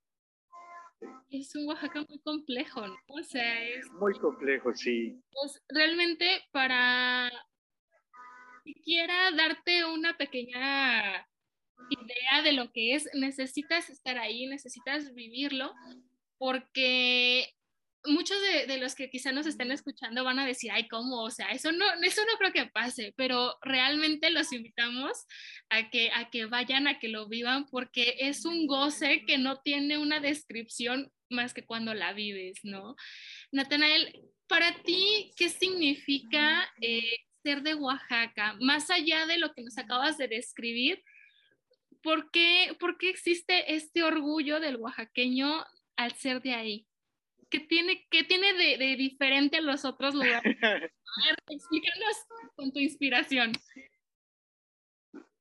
S1: Es un Oaxaca muy complejo, ¿no? O sea, es...
S2: Muy complejo, sí.
S1: Pues realmente para siquiera darte una pequeña idea de lo que es, necesitas estar ahí, necesitas vivirlo, porque muchos de, los que quizá nos estén escuchando van a decir, ay, ¿cómo? O sea, eso no, eso no creo que pase, pero realmente los invitamos a que, a que vayan, a que lo vivan, porque es un goce que no tiene una descripción más que cuando la vives, ¿no? Natanael, para ti, ¿qué significa eh, ser de Oaxaca? Más allá de lo que nos acabas de describir, ¿por qué, existe este orgullo del oaxaqueño al ser de ahí? ¿Qué tiene, qué tiene de, diferente a los otros lugares? A ver, explícanos con tu inspiración.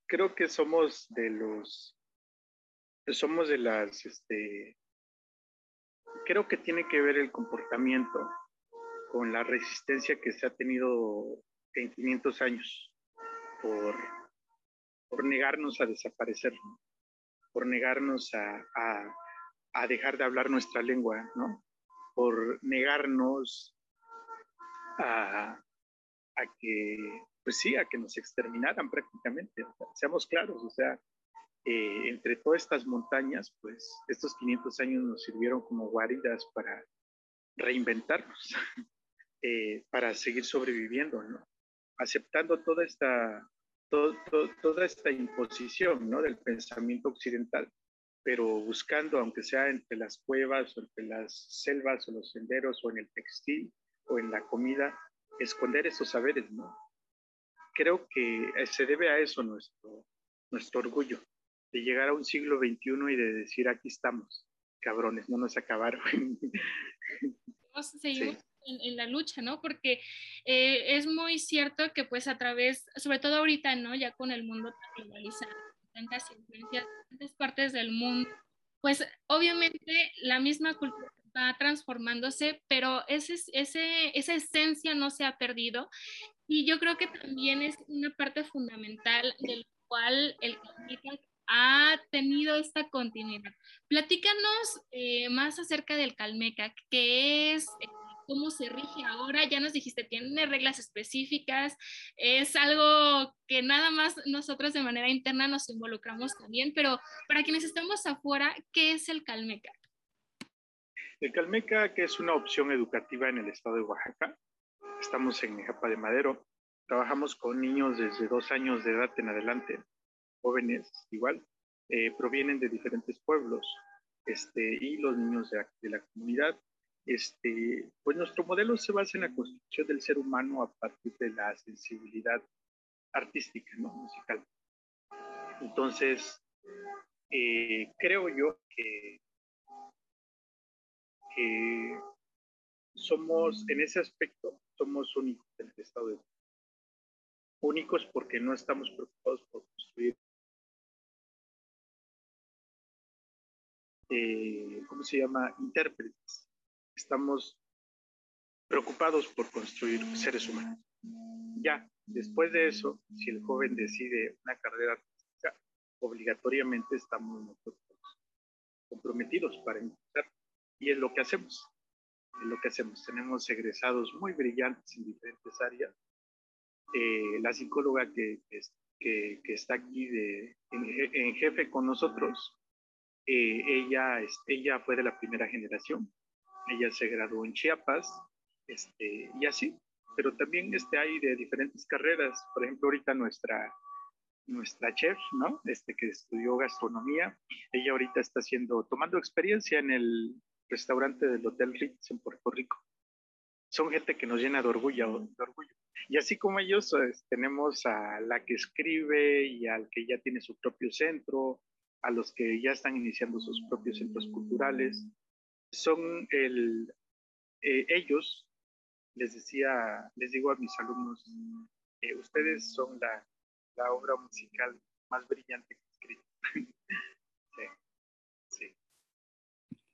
S2: Creo que somos de los, somos de las, este, creo que tiene que ver el comportamiento con la resistencia que se ha tenido en 500 años por por negarnos a desaparecer, por negarnos a, dejar de hablar nuestra lengua, ¿no? por negarnos a, que, pues sí, a que nos exterminaran prácticamente. seamos claros, o sea, eh, entre todas estas montañas, pues estos 500 años nos sirvieron como guaridas para reinventarnos, eh, para seguir sobreviviendo, ¿no? Aceptando toda esta toda esta imposición ¿no? del pensamiento occidental, pero buscando, aunque sea entre las cuevas o entre las selvas o los senderos o en el textil o en la comida, esconder esos saberes, ¿no? Creo que se debe a eso nuestro, nuestro orgullo, de llegar a un siglo XXI y de decir, aquí estamos, cabrones, no nos acabaron.
S1: Seguimos en, la lucha, ¿no? Porque eh, es muy cierto que pues a través, sobre todo ahorita, ¿no? Ya con el mundo tan globalizado, tantas influencias, tantas partes del mundo, pues obviamente la misma cultura va transformándose, pero ese, ese, esa esencia no se ha perdido. Y yo creo que también es una parte fundamental del cual el ha tenido esta continuidad. Platícanos eh, más acerca del Calmeca, qué es, cómo se rige ahora. Ya nos dijiste, tiene reglas específicas, es algo que nada más nosotros de manera interna nos involucramos también, pero para quienes estamos afuera, ¿qué es el Calmeca?
S2: El Calmeca, que es una opción educativa en el estado de Oaxaca, estamos en Japa de Madero, trabajamos con niños desde dos años de edad en adelante, jóvenes igual, eh, provienen de diferentes pueblos, este, y los niños de, de la comunidad este, pues nuestro modelo se basa en la construcción del ser humano a partir de la sensibilidad artística, ¿no? Musical. Entonces, eh, creo yo que, somos, en ese aspecto, somos únicos en el Estado de Únicos porque no estamos preocupados por construir, eh, ¿cómo se llama? Intérpretes. Estamos preocupados por construir seres humanos. Ya, después de eso, si el joven decide una carrera artística, obligatoriamente estamos nosotros comprometidos para empezar. Y es lo que hacemos. Es lo que hacemos. Tenemos egresados muy brillantes en diferentes áreas. Eh, la psicóloga que, que, que, está aquí de, en, jefe con nosotros, eh, ella, ella fue de la primera generación. Ella se graduó en Chiapas este, y así pero también este, hay de diferentes carreras. Por ejemplo, ahorita nuestra, nuestra chef, ¿no? Este, que estudió gastronomía, ella ahorita está haciendo, tomando experiencia en el restaurante del Hotel Ritz en Puerto Rico. Son gente que nos llena de orgullo, de orgullo. Y así como ellos, pues, tenemos a la que escribe y al que ya tiene su propio centro, a los que ya están iniciando sus propios centros culturales. Son el, eh, ellos les decía, les digo a mis alumnos, eh, ustedes son la, la, obra musical más brillante que sí.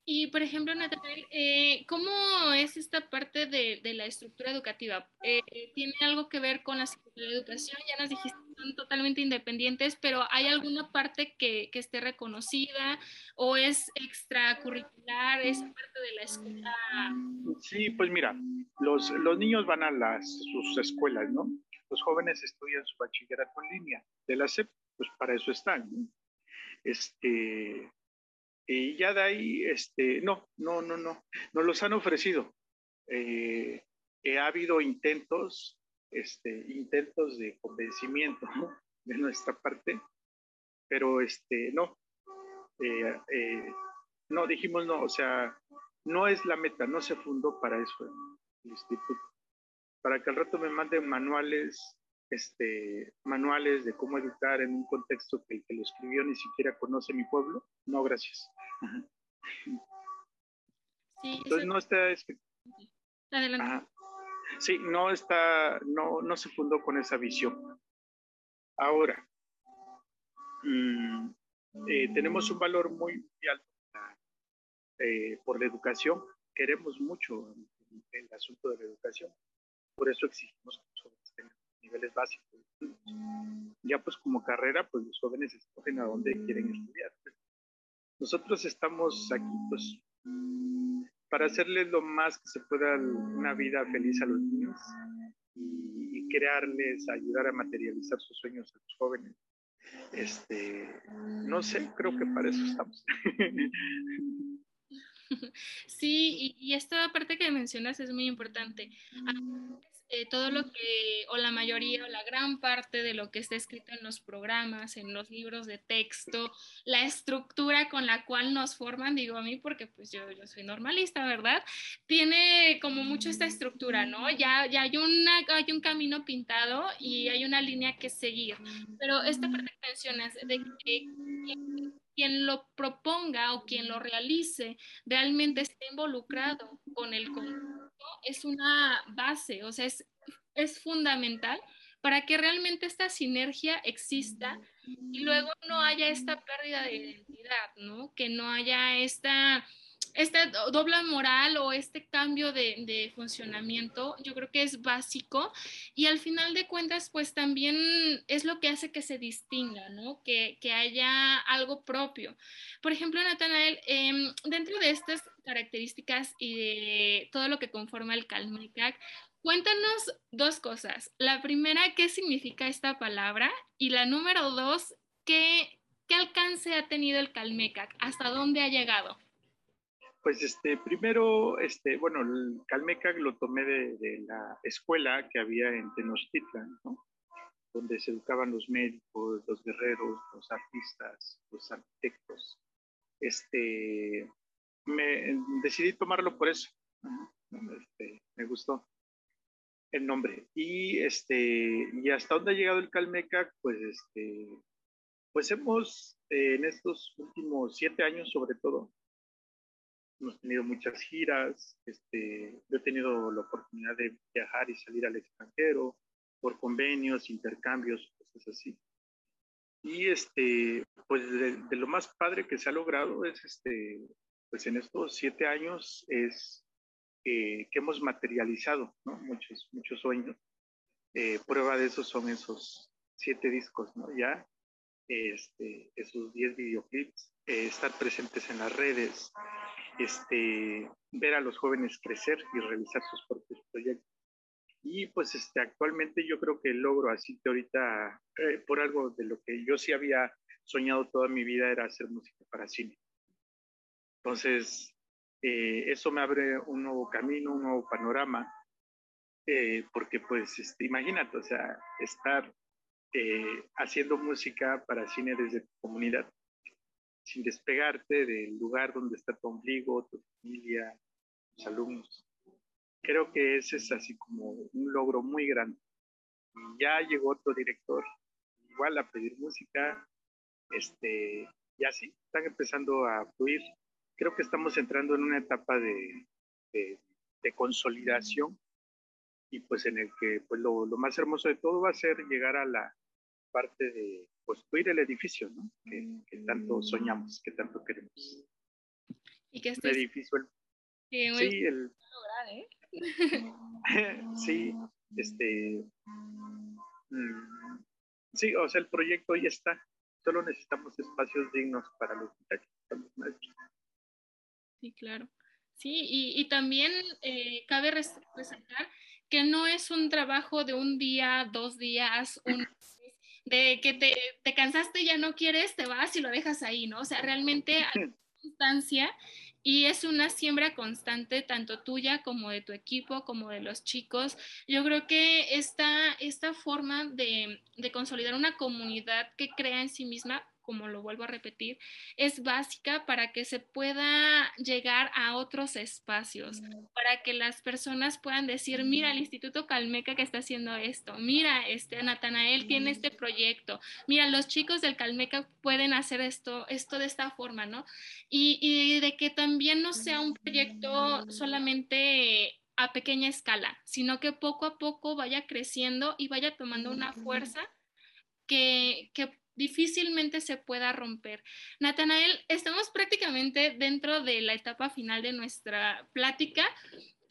S1: Y, por ejemplo, Natalia, eh, ¿cómo es esta parte de, de la estructura educativa? Eh, ¿Tiene algo que ver con la educación? Ya nos dijiste que son totalmente independientes, pero ¿hay alguna parte que, que esté reconocida o es extracurricular, es parte de la escuela?
S2: Sí, pues mira, los, los niños van a las, sus escuelas, ¿no? Los jóvenes estudian su bachillerato en línea de la SEP, pues para eso están, ¿no? Este, y ya de ahí, este, no, no, no, no, nos los han ofrecido. Eh, ha habido intentos, este, intentos de convencimiento de nuestra parte, pero este, no, eh, eh, no, dijimos no, o sea, no es la meta, no se fundó para eso el instituto. Para que al rato me manden manuales este, manuales de cómo educar en un contexto que el que lo escribió ni siquiera conoce mi pueblo. No, gracias. Sí, Entonces no está escrito. Adelante. Sí, no está, no, no se fundó con esa visión. Ahora, mm, eh, tenemos un valor muy alto eh, por la educación. Queremos mucho el, el, asunto de la educación. Por eso exigimos que niveles básicos. Ya pues como carrera, pues los jóvenes escogen a dónde quieren estudiar. Nosotros estamos aquí pues para hacerles lo más que se pueda una vida feliz a los niños y, y crearles, ayudar a materializar sus sueños a los jóvenes. Este, no sé, creo que para eso estamos.
S1: Sí, y, y, esta parte que mencionas es muy importante. Eh, todo lo que, o la mayoría, o la gran parte de lo que está escrito en los programas, en los libros de texto, la estructura con la cual nos forman, digo a mí porque pues yo, yo soy normalista, ¿verdad? Tiene como mucho esta estructura, ¿no? Ya, ya hay, una, hay un camino pintado y hay una línea que seguir. Pero esta parte que mencionas de que quien lo proponga o quien lo realice realmente esté involucrado con el conjunto es una base, o sea, es, es fundamental para que realmente esta sinergia exista y luego no haya esta pérdida de identidad, ¿no? Que no haya esta esta doble moral o este cambio de, funcionamiento, yo creo que es básico y al final de cuentas, pues también es lo que hace que se distinga, ¿no? Que, haya algo propio. Por ejemplo, Natanael, em, dentro de estas características y de todo lo que conforma el Calmecac, cuéntanos dos cosas. La primera, ¿qué significa esta palabra? Y la número dos, ¿qué, qué alcance ha tenido el Calmecac? ¿Hasta dónde ha llegado?
S2: Pues este, primero, este, bueno, el Calmecac lo tomé de, la escuela que había en Tenochtitlan, ¿no? donde se educaban los médicos, los guerreros, los artistas, los arquitectos. Este, me decidí tomarlo por eso, Este, me gustó el nombre. Y, este, y hasta dónde ha llegado el Calmeca, pues, este, pues hemos, eh, en estos últimos siete años sobre todo, hemos tenido muchas giras, este, yo he tenido la oportunidad de viajar y salir al extranjero por convenios, intercambios, cosas así. Y este, pues de, lo más padre que se ha logrado es, este, pues en estos siete años es que hemos materializado muchos, muchos sueños. Eh, prueba de eso son esos siete discos, ¿no? Ya, este, esos diez videoclips, eh, estar presentes en las redes, este, ver a los jóvenes crecer y realizar sus propios proyectos. Y pues este, actualmente yo creo que logro así que ahorita, eh, por algo de lo que yo sí había soñado toda mi vida era hacer música para cine. Entonces, eh, eso me abre un nuevo camino, un nuevo panorama, eh, porque pues este, imagínate, o sea, estar eh, haciendo música para cine desde tu comunidad, sin despegarte del lugar donde está tu ombligo, tu familia, tus alumnos. Creo que ese es así como un logro muy grande. Ya llegó otro director, igual a pedir música, este, y así están empezando a fluir creo que estamos entrando en una etapa de, de, consolidación y pues en el que pues lo, lo, más hermoso de todo va a ser llegar a la parte de construir el edificio, ¿no? Que, que tanto soñamos, que tanto queremos.
S1: Y que este edificio.
S2: sí, el... Lograr, ¿eh? sí, este... Mm, sí, o sea, el proyecto ya está. Solo necesitamos espacios dignos para los muchachos.
S1: Sí, claro. Sí, y, también eh, cabe resaltar que no es un trabajo de un día, dos días, un de que te, te cansaste y ya no quieres, te vas y lo dejas ahí, ¿no? O sea, realmente hay instancia y es una siembra constante, tanto tuya como de tu equipo, como de los chicos. Yo creo que esta, esta forma de, de consolidar una comunidad que crea en sí misma como lo vuelvo a repetir, es básica para que se pueda llegar a otros espacios, para que las personas puedan decir, mira, el Instituto Calmeca que está haciendo esto, mira, este Natanael tiene este proyecto, mira, los chicos del Calmeca pueden hacer esto, esto de esta forma, ¿no? Y, y de que también no sea un proyecto solamente a pequeña escala, sino que poco a poco vaya creciendo y vaya tomando una fuerza que, que difícilmente se pueda romper. Natanael, estamos prácticamente dentro de la etapa final de nuestra plática.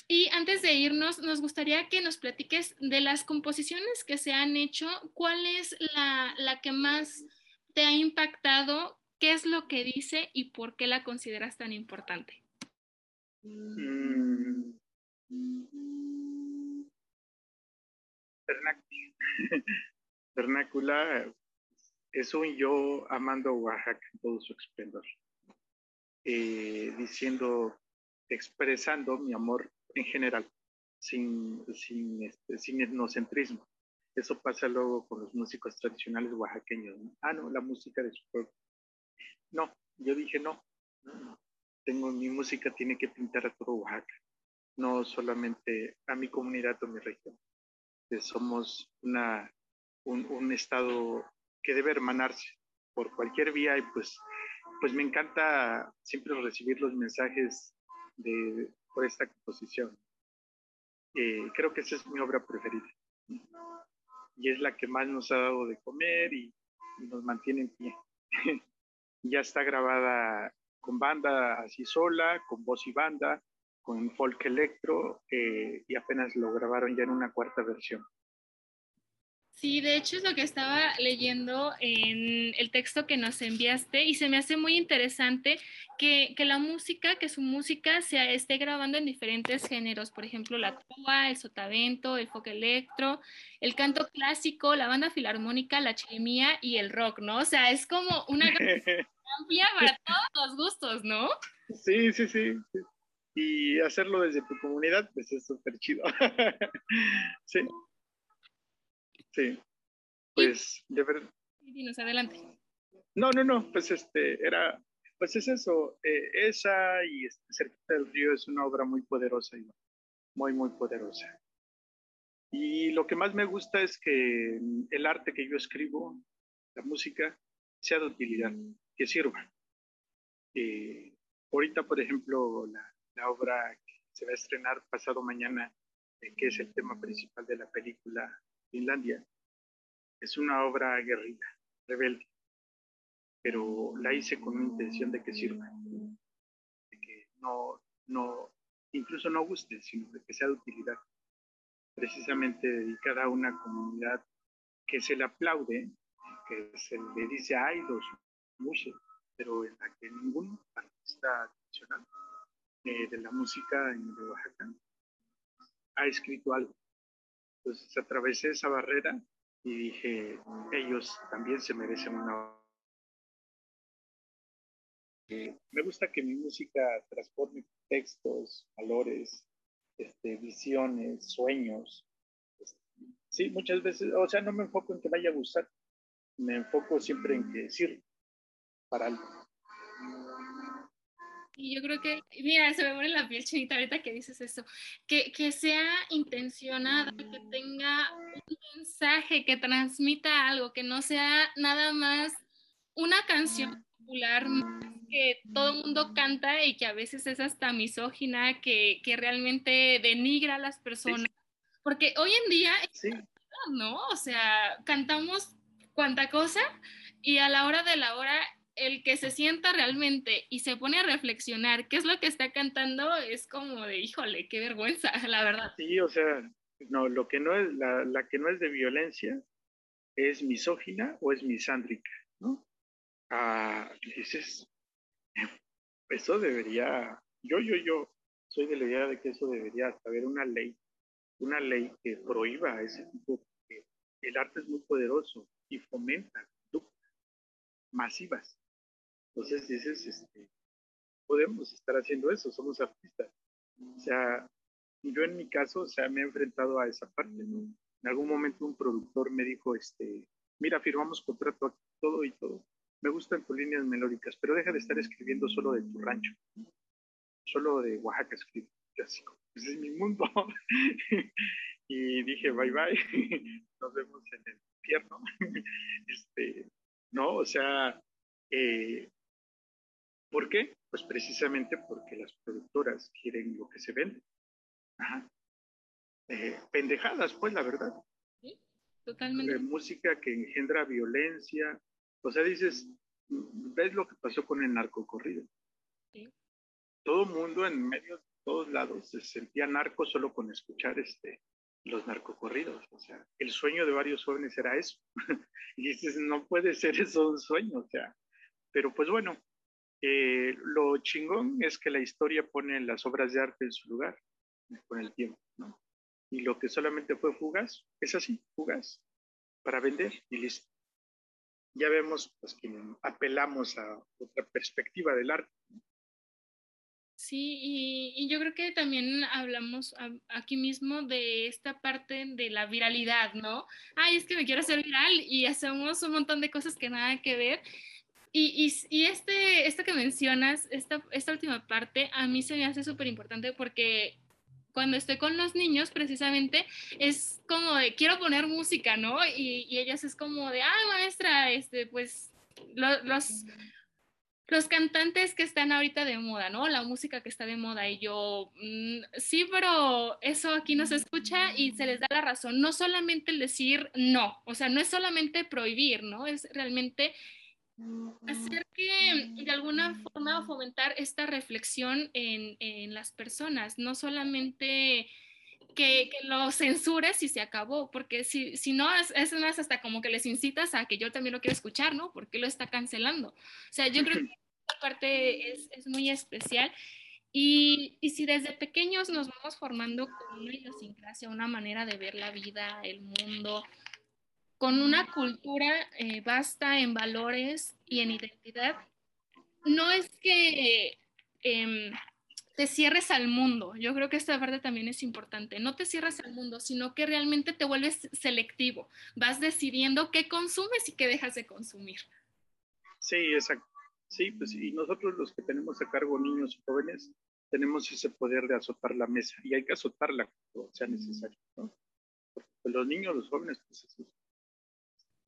S1: Y antes de irnos, nos gustaría que nos platiques de las composiciones que se han hecho, cuál es la, la que más te ha impactado, qué es lo que dice y por qué la consideras tan importante. Mm.
S2: Vernácula es un yo amando Oaxaca en todo su esplendor, eh, diciendo, expresando mi amor en general, sin, sin, este, sin etnocentrismo. Eso pasa luego con los músicos tradicionales oaxaqueños. Ah, no, la música de su pueblo. No, yo dije no, Tengo, mi música tiene que pintar a todo Oaxaca, no solamente a mi comunidad o mi región. somos una, un, un estado que debe hermanarse por cualquier vía y pues, pues me encanta siempre recibir los mensajes de, por esta composición. Eh, creo que esa es mi obra preferida y es la que más nos ha dado de comer y, nos mantiene en pie. ya está grabada con banda así sola, con voz y banda, con folk electro eh, y apenas lo grabaron ya en una cuarta versión.
S1: Sí, de hecho es lo que estaba leyendo en el texto que nos enviaste y se me hace muy interesante que, la música, que su música se esté grabando en diferentes géneros, por ejemplo, la tuba, el sotavento, el folk electro, el canto clásico, la banda filarmónica, la chirimía y el rock, ¿no? O sea, es como una amplia para todos los gustos, ¿no?
S2: Sí, sí, sí. Y hacerlo desde tu comunidad, pues es súper chido. sí. Sí, pues de verdad.
S1: Dinos, adelante.
S2: No, no, no, pues este, era, pues es eso, eh, esa y este, Cerquita del Río es una obra muy poderosa, muy, muy poderosa. Y lo que más me gusta es que el arte que yo escribo, la música, sea de utilidad, que sirva. Eh, ahorita, por ejemplo, la, la, obra que se va a estrenar pasado mañana, eh, que es el tema principal de la película Finlandia, es una obra guerrilla, rebelde pero la hice con una intención de que sirva, de que no, no, incluso no guste, sino de que sea de utilidad, precisamente dedicada a una comunidad que se le aplaude, que se le dice, ay, los muchos, pero en la que ningún artista tradicional eh, de la música en Oaxaca ha escrito algo. Entonces atravesé esa barrera y dije, ellos también se merecen una me gusta que mi música transforme textos, valores, este, visiones, sueños. Sí, muchas veces, o sea, no me enfoco en que vaya a gustar, me enfoco siempre en que sirva para algo.
S1: Y yo creo que, mira, se me pone la piel chinita ahorita que dices eso, que, que sea intencionada, que tenga un mensaje, que transmita algo, que no sea nada más una canción popular que todo el mundo canta y que a veces es hasta misógina, que, que realmente denigra a las personas. Porque hoy en día, ¿no? O sea, cantamos cuanta cosa y a la hora de la hora, el que se sienta realmente y se pone a reflexionar qué es lo que está cantando es como de, híjole, qué vergüenza, la verdad.
S2: Sí, o sea, no, lo que no es, la, la que no es de violencia es misógina o es misándrica, ¿no? Ah, dices, eso debería, yo, yo, yo soy de la idea de que eso debería haber una ley, una ley que prohíba ese tipo, porque el arte es muy poderoso y fomenta masivas. Entonces dices, este, podemos estar haciendo eso, somos artistas. O sea, yo en mi caso, o sea, me he enfrentado a esa parte, En algún momento un productor me dijo, este, mira, firmamos contrato aquí, todo y todo me gustan tus líneas melódicas, pero deja de estar escribiendo solo de tu rancho. Solo de Oaxaca escribo. Ese es mi mundo. y dije, bye bye, nos vemos en el infierno. este, no, o sea, eh, ¿por qué? Pues precisamente porque las productoras quieren lo que se vende. Ajá. Eh, pendejadas, pues, la verdad.
S1: Sí, totalmente.
S2: música que engendra violencia, o sea, dices, ves lo que pasó con el narcocorrido. Sí. Todo mundo en medio de todos lados se sentía narco solo con escuchar este, los narcocorridos. O sea, el sueño de varios jóvenes era eso. y dices, no puede ser eso un sueño. O sea, pero pues bueno, eh, lo chingón es que la historia pone las obras de arte en su lugar con el tiempo, ¿no? Y lo que solamente fue fugaz, es así, fugaz, para vender y listo ya vemos pues, que apelamos a otra perspectiva del arte.
S1: Sí, y, yo creo que también hablamos aquí mismo de esta parte de la viralidad, ¿no? Ay, es que me quiero hacer viral y hacemos un montón de cosas que nada que ver. Y, este, esto que mencionas, esta, esta última parte, a mí se me hace súper importante porque cuando estoy con los niños, precisamente, es como de, quiero poner música, ¿no? Y, y ellas es como de, ah, maestra, este, pues, los, los cantantes que están ahorita de moda, ¿no? La música que está de moda. Y yo, mm, sí, pero eso aquí no se escucha y se les da la razón. No solamente el decir no, o sea, no es solamente prohibir, ¿no? Es realmente hacer que de alguna forma fomentar esta reflexión en, en las personas, no solamente que, que, lo censures y se acabó, porque si, si no, es, es, más hasta como que les incitas a que yo también lo quiero escuchar, ¿no? Porque lo está cancelando. O sea, yo creo que esta parte es, es muy especial. Y, y, si desde pequeños nos vamos formando con una idiosincrasia, una manera de ver la vida, el mundo, con una cultura eh, vasta en valores y en identidad, no es que em, te cierres al mundo. Yo creo que esta parte también es importante. No te cierres al mundo, sino que realmente te vuelves selectivo. Vas decidiendo qué consumes y qué dejas de consumir.
S2: Sí, exacto. Sí, pues y nosotros los que tenemos a cargo niños y jóvenes tenemos ese poder de azotar la mesa y hay que azotarla cuando sea necesario, ¿no? Porque los niños, los jóvenes, pues,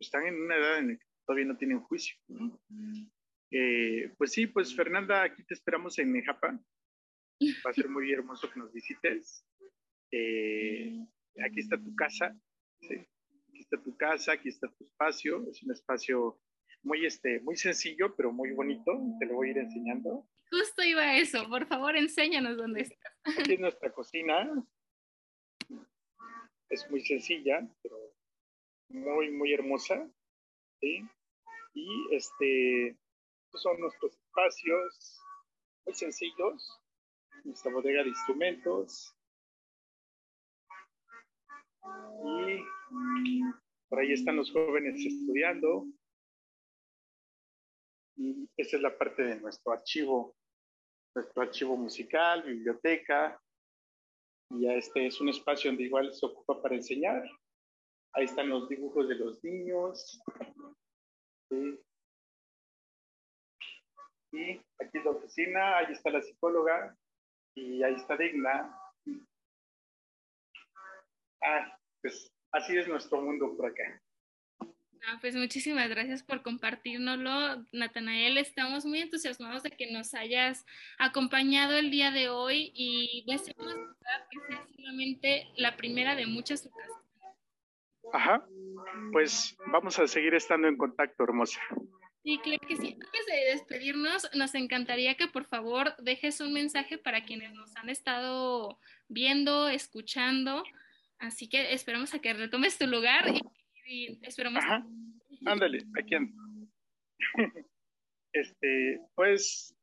S2: están en una edad en la que todavía no tienen juicio, ¿no? Eh, pues sí, pues Fernanda, aquí te esperamos en Nejapa. Va a ser muy hermoso que nos visites. Eh, aquí está tu casa, ¿sí? aquí está tu casa, aquí está tu espacio. Es un espacio muy, este, muy sencillo, pero muy bonito. Te lo voy a ir enseñando.
S1: Justo iba a eso. Por favor, enséñanos dónde estás.
S2: Aquí es nuestra cocina. Es muy sencilla, pero muy, muy hermosa. ¿sí? Y este, estos son nuestros espacios muy sencillos. Nuestra bodega de instrumentos. Y por ahí están los jóvenes estudiando. Y esa es la parte de nuestro archivo, nuestro archivo musical, biblioteca. Y este es un espacio donde igual se ocupa para enseñar. Ahí están los dibujos de los niños. Y aquí es la oficina, ahí está la psicóloga y ahí está Digna. Ah, pues así es nuestro mundo por acá.
S1: Ah, pues muchísimas gracias por compartirnoslo, Natanael. Estamos muy entusiasmados de que nos hayas acompañado el día de hoy y deseamos que sea solamente la primera de muchas ocasiones.
S2: Ajá, pues vamos a seguir estando en contacto, hermosa.
S1: Sí, claro que sí. Antes de despedirnos, nos encantaría que por favor dejes un mensaje para quienes nos han estado viendo, escuchando. Así que esperamos a que retomes tu lugar y y esperamos.
S2: Ajá. Ándale, aquí ando. Este, pues,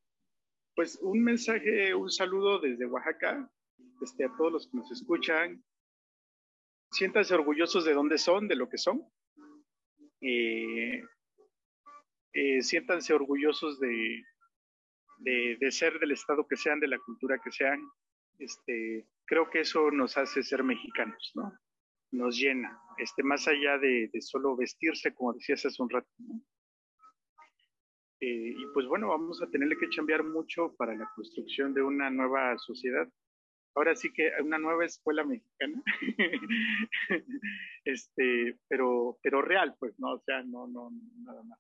S2: pues un mensaje, un saludo desde Oaxaca, este, a todos los que nos escuchan. Siéntanse orgullosos de dónde son, de lo que son. Eh, eh, siéntanse orgullosos de, de, de, ser del estado que sean, de la cultura que sean. Este, creo que eso nos hace ser mexicanos, ¿no? nos llena, este, más allá de, solo vestirse, como decías hace un rato. Eh, y pues bueno, vamos a tenerle que cambiar mucho para la construcción de una nueva sociedad. Ahora sí que una nueva escuela mexicana, este, pero, pero real, pues, ¿no? O sea, no, no, nada más.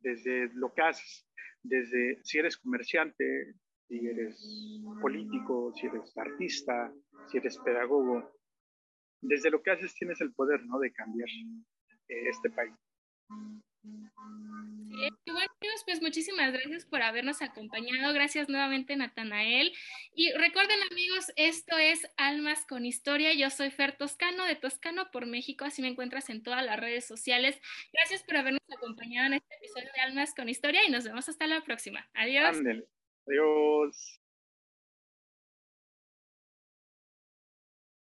S2: Desde lo que haces, desde si eres comerciante, si eres político, si eres artista, si eres pedagogo, desde lo que haces tienes el poder, ¿no? De cambiar eh, este país.
S1: Sí, bueno, pues muchísimas gracias por habernos acompañado. Gracias nuevamente, Natanael. Y recuerden, amigos, esto es Almas con Historia. Yo soy Fer Toscano, de Toscano por México. Así me encuentras en todas las redes sociales. Gracias por habernos acompañado en este episodio de Almas con Historia y nos vemos hasta la próxima. Adiós.
S2: Adiós.